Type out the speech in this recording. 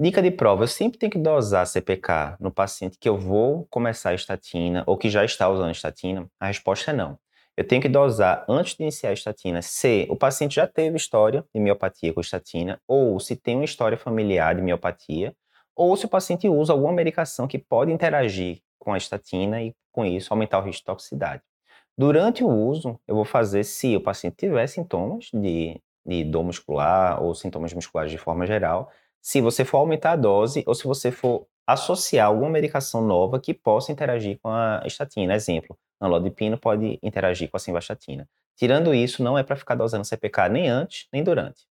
Dica de prova: eu sempre tenho que dosar CPK no paciente que eu vou começar a estatina ou que já está usando estatina? A resposta é não. Eu tenho que dosar antes de iniciar a estatina se o paciente já teve história de miopatia com estatina ou se tem uma história familiar de miopatia ou se o paciente usa alguma medicação que pode interagir com a estatina e, com isso, aumentar o risco de toxicidade. Durante o uso, eu vou fazer se o paciente tiver sintomas de, de dor muscular ou sintomas musculares de forma geral, se você for aumentar a dose ou se você for associar alguma medicação nova que possa interagir com a estatina. Exemplo, anlodipino pode interagir com a simvastatina. Tirando isso, não é para ficar dosando CPK nem antes nem durante.